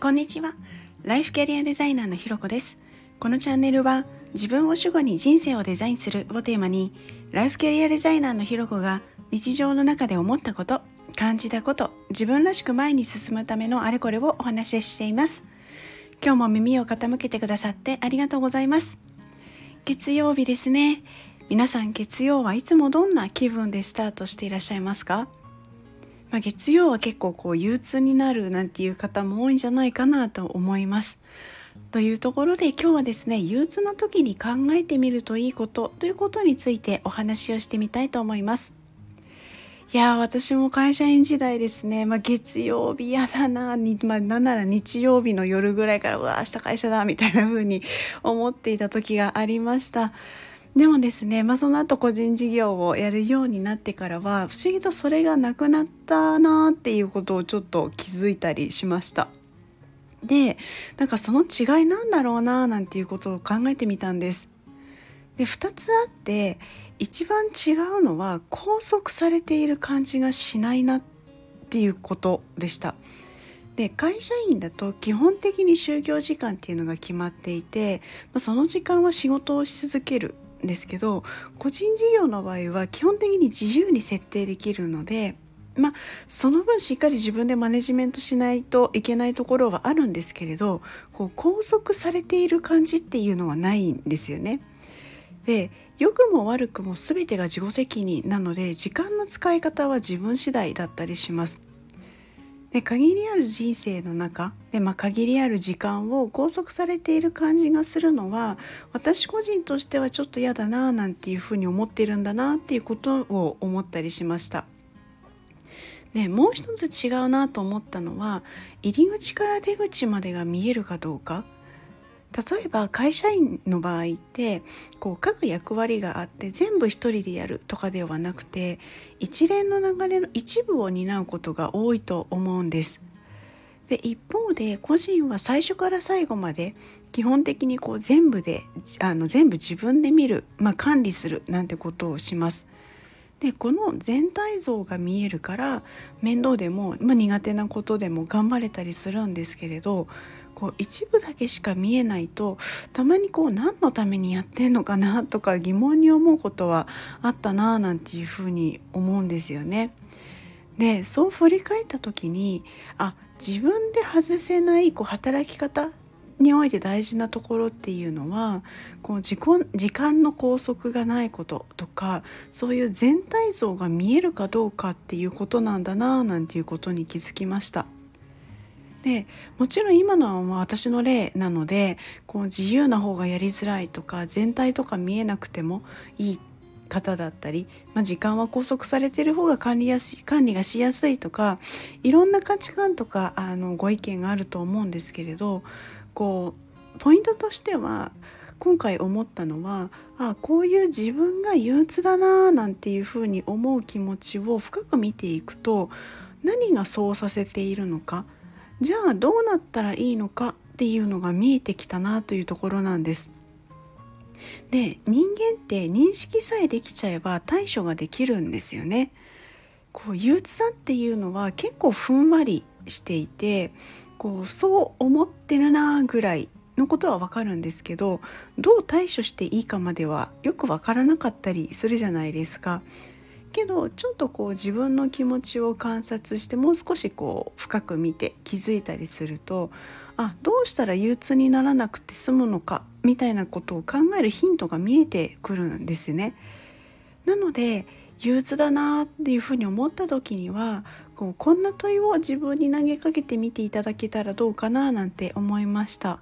こんにちは。ライフキャリアデザイナーのひろこです。このチャンネルは自分を主語に人生をデザインするをテーマにライフキャリアデザイナーのひろこが日常の中で思ったこと感じたこと自分らしく前に進むためのあれこれをお話ししています。今日も耳を傾けてくださってありがとうございます。月曜日ですね。皆さん月曜はいつもどんな気分でスタートしていらっしゃいますか？まあ、月曜は結構こう憂鬱になるなんていう方も多いんじゃないかなと思います。というところで今日はですね憂鬱な時に考えてみるといいことということについてお話をしてみたいと思います。いや私も会社員時代ですね、まあ、月曜日やだな、まあ、なんなら日曜日の夜ぐらいからうわ明日会社だみたいな風に思っていた時がありました。でもですね、まあ、その後個人事業をやるようになってからは不思議とそれがなくなったなっていうことをちょっと気づいたりしました。でなんかその違いなんだろうななんていうことを考えてみたんです。で2つあって一番違うのは拘束されている感じがしないなっていうことでした。で会社員だと基本的に就業時間っていうのが決まっていて、まあ、その時間は仕事をし続けるですけど個人事業の場合は基本的に自由に設定できるのでまあその分しっかり自分でマネジメントしないといけないところはあるんですけれどこう拘束されている感じっていうのはないんですよね。で良くも悪くも全てが自己責任なので時間の使い方は自分次第だったりします。で限りある人生の中で、まあ、限りある時間を拘束されている感じがするのは私個人としてはちょっと嫌だななんていうふうに思ってるんだなっていうことを思ったりしました。でもう一つ違うなと思ったのは入り口から出口までが見えるかどうか例えば会社員の場合ってこう各役割があって全部一人でやるとかではなくて一連の流れの一部を担うことが多いと思うんです。で一方で個人は最初から最後まで基本的にこう全部であの全部自分で見る、まあ、管理するなんてことをします。でこの全体像が見えるから面倒でも、まあ、苦手なことでも頑張れたりするんですけれどこう一部だけしか見えないとたまにこう何のためにやってんのかなとか疑問に思うことはあったななんていうふうに思うんですよね。でそう振り返った時にあ自分で外せないこう働き方において大事なところっていうのはこう時間の拘束がないこととかそういう全体像が見えるかどうかっていうことなんだななんていうことに気づきました。でもちろん今のは私の例なのでこう自由な方がやりづらいとか全体とか見えなくてもいい方だったり、まあ、時間は拘束されている方が管理やす管理がしやすいとかいろんな価値観とかあのご意見があると思うんですけれどこうポイントとしては今回思ったのはあこういう自分が憂鬱だななんていうふうに思う気持ちを深く見ていくと何がそうさせているのかじゃあどうなったらいいのかっていうのが見えてきたなというところなんです。で人間って認識さえできちゃえば対処ができるんですよね。こう憂鬱さっていうのは結構ふんわりしていてこうそう思ってるなぐらいのことはわかるんですけどどう対処していいかまではよくわからなかったりするじゃないですか。けどちょっとこう自分の気持ちを観察してもう少しこう深く見て気づいたりするとあどうしたら憂鬱にならなくて済むのかみたいなことを考えるヒントが見えてくるんですね。なので憂鬱だなっていうふうに思った時にはこうこんな問いを自分に投げかけてみていただけたらどうかななんて思いました。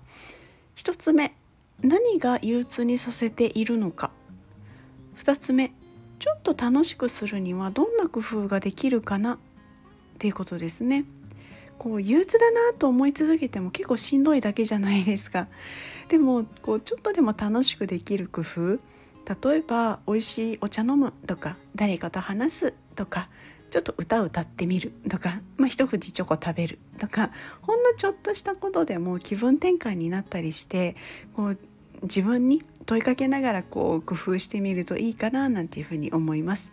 1つ目何が憂鬱にさせているのか2つ目ちょっと楽しくするにはどんな工夫ができるかなっていうことですね。こう憂鬱だなと思い続けても結構しんどいだけじゃないですか。でもこうちょっとでも楽しくできる工夫例えば美味しいお茶飲むとか誰かと話すとかちょっと歌歌ってみるとか、まあ、一口チョコ食べるとかほんのちょっとしたことでも気分転換になったりしてこう自分に問いかけながらこう工夫してみるといいかななんていうふうに思います。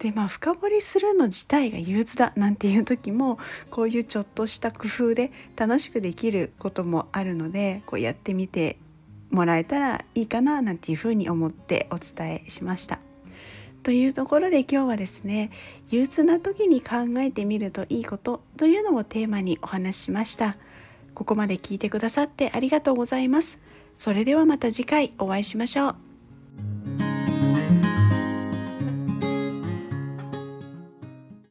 でまあ深掘りするの自体が憂鬱だなんていう時もこういうちょっとした工夫で楽しくできることもあるのでこうやってみてもらえたらいいかななんていうふうに思ってお伝えしました。というところで今日はですね憂鬱な時に考えてみるといいことというのをテーマにお話ししました。ここまで聞いてくださってありがとうございます。それではまた次回お会いしましょう。